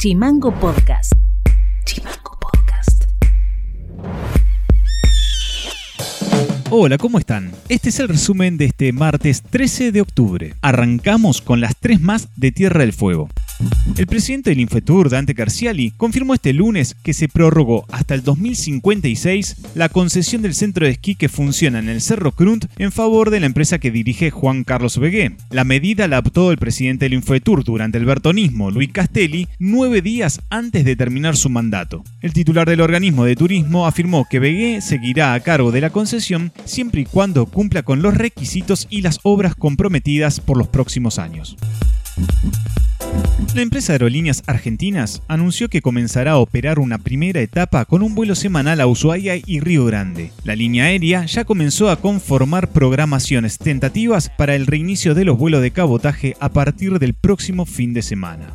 Chimango Podcast. Chimango Podcast. Hola, ¿cómo están? Este es el resumen de este martes 13 de octubre. Arrancamos con las tres más de Tierra del Fuego. El presidente del Infetur, Dante Carciali, confirmó este lunes que se prorrogó hasta el 2056 la concesión del centro de esquí que funciona en el Cerro Crunt en favor de la empresa que dirige Juan Carlos Begué. La medida la adoptó el presidente del Infetur durante el bertonismo, Luis Castelli, nueve días antes de terminar su mandato. El titular del organismo de turismo afirmó que Begué seguirá a cargo de la concesión siempre y cuando cumpla con los requisitos y las obras comprometidas por los próximos años. La empresa aerolíneas argentinas anunció que comenzará a operar una primera etapa con un vuelo semanal a Ushuaia y Río Grande. La línea aérea ya comenzó a conformar programaciones tentativas para el reinicio de los vuelos de cabotaje a partir del próximo fin de semana.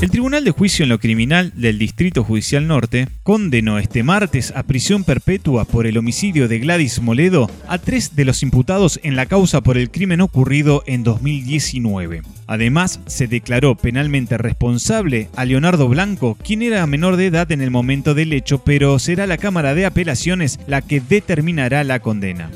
El Tribunal de Juicio en lo Criminal del Distrito Judicial Norte condenó este martes a prisión perpetua por el homicidio de Gladys Moledo a tres de los imputados en la causa por el crimen ocurrido en 2019. Además, se declaró penalmente responsable a Leonardo Blanco, quien era menor de edad en el momento del hecho, pero será la Cámara de Apelaciones la que determinará la condena.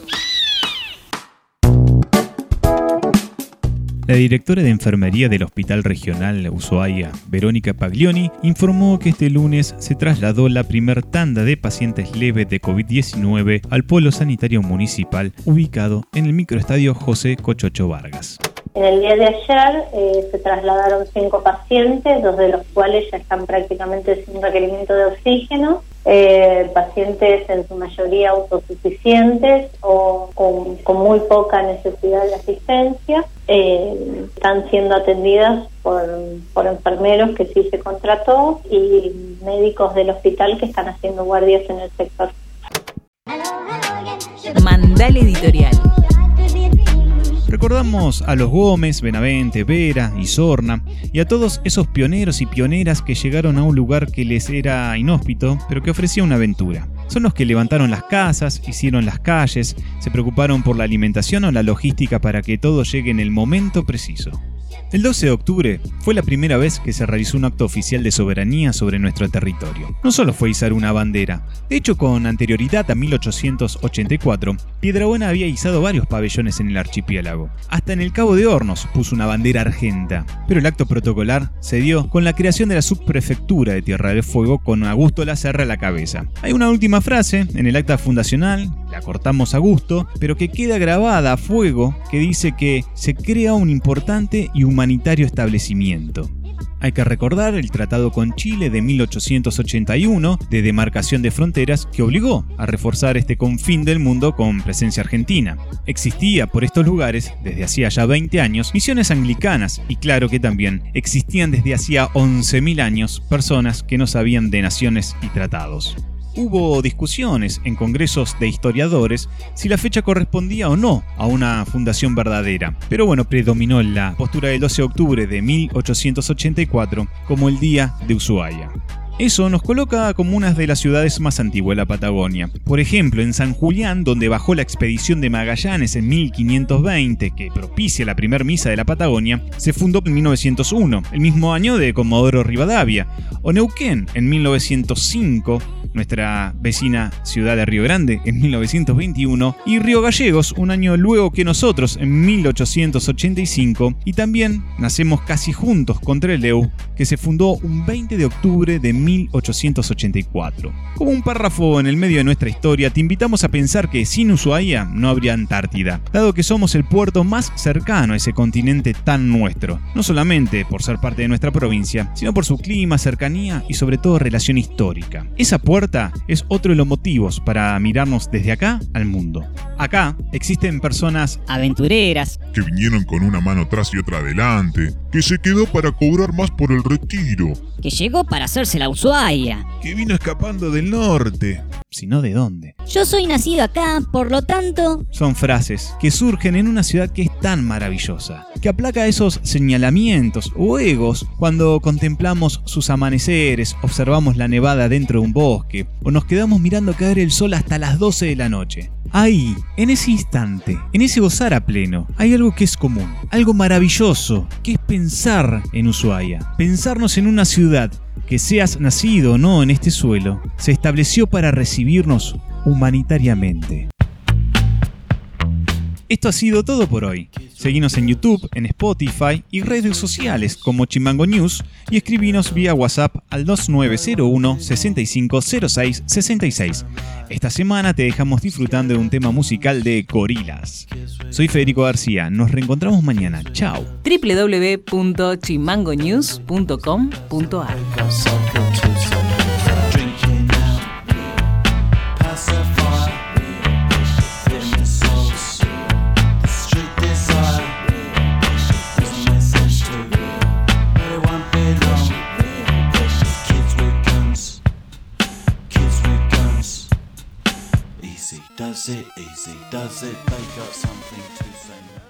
La directora de enfermería del Hospital Regional Ushuaia, Verónica Paglioni, informó que este lunes se trasladó la primer tanda de pacientes leves de COVID-19 al polo sanitario municipal ubicado en el microestadio José Cochocho Vargas. En el día de ayer eh, se trasladaron cinco pacientes, dos de los cuales ya están prácticamente sin requerimiento de oxígeno eh, pacientes en su mayoría autosuficientes o con, muy poca necesidad de asistencia. Eh, están siendo atendidas por, por enfermeros que sí se contrató y médicos del hospital que están haciendo guardias en el sector. Mandal Editorial. A los Gómez, Benavente, Vera y Sorna y a todos esos pioneros y pioneras que llegaron a un lugar que les era inhóspito, pero que ofrecía una aventura. Son los que levantaron las casas, hicieron las calles, se preocuparon por la alimentación o la logística para que todo llegue en el momento preciso. El 12 de octubre fue la primera vez que se realizó un acto oficial de soberanía sobre nuestro territorio. No solo fue izar una bandera, de hecho con anterioridad a 1884, Piedrabuena había izado varios pabellones en el archipiélago. Hasta en el Cabo de Hornos puso una bandera argenta. Pero el acto protocolar se dio con la creación de la subprefectura de Tierra del Fuego con Augusto Lacerra a la cabeza. Hay una última frase en el acta fundacional, cortamos a gusto, pero que queda grabada a fuego que dice que se crea un importante y humanitario establecimiento. Hay que recordar el Tratado con Chile de 1881 de demarcación de fronteras que obligó a reforzar este confín del mundo con presencia argentina. Existía por estos lugares, desde hacía ya 20 años, misiones anglicanas y claro que también existían desde hacía 11.000 años personas que no sabían de naciones y tratados hubo discusiones en congresos de historiadores si la fecha correspondía o no a una fundación verdadera. Pero bueno, predominó la postura del 12 de octubre de 1884 como el Día de Ushuaia. Eso nos coloca como una de las ciudades más antiguas de la Patagonia. Por ejemplo, en San Julián, donde bajó la expedición de Magallanes en 1520, que propicia la primera misa de la Patagonia, se fundó en 1901, el mismo año de Comodoro Rivadavia. O Neuquén, en 1905, nuestra vecina ciudad de Río Grande en 1921, y Río Gallegos un año luego que nosotros en 1885, y también nacemos casi juntos con Trelew, que se fundó un 20 de octubre de 1884. Como un párrafo en el medio de nuestra historia, te invitamos a pensar que sin Ushuaia no habría Antártida, dado que somos el puerto más cercano a ese continente tan nuestro, no solamente por ser parte de nuestra provincia, sino por su clima, cercanía y sobre todo relación histórica. Esa puerta es otro de los motivos para mirarnos desde acá al mundo. Acá existen personas aventureras que vinieron con una mano atrás y otra adelante, que se quedó para cobrar más por el retiro, que llegó para hacerse la Ushuaia, que vino escapando del norte, sino de dónde. Yo soy nacido acá, por lo tanto... Son frases que surgen en una ciudad que es tan maravillosa, que aplaca esos señalamientos o egos cuando contemplamos sus amaneceres, observamos la nevada dentro de un bosque o nos quedamos mirando caer el sol hasta las 12 de la noche. Ahí, en ese instante, en ese gozar a pleno, hay algo que es común, algo maravilloso, que es pensar en Ushuaia, pensarnos en una ciudad que seas nacido o no en este suelo, se estableció para recibirnos humanitariamente. Esto ha sido todo por hoy. Seguinos en YouTube, en Spotify y redes sociales como Chimango News y escribinos vía WhatsApp al 2901 6506 66. Esta semana te dejamos disfrutando de un tema musical de Gorilas. Soy Federico García, nos reencontramos mañana. Chao. www.chimangonews.com.ar Does it, easy does it. They got something to say.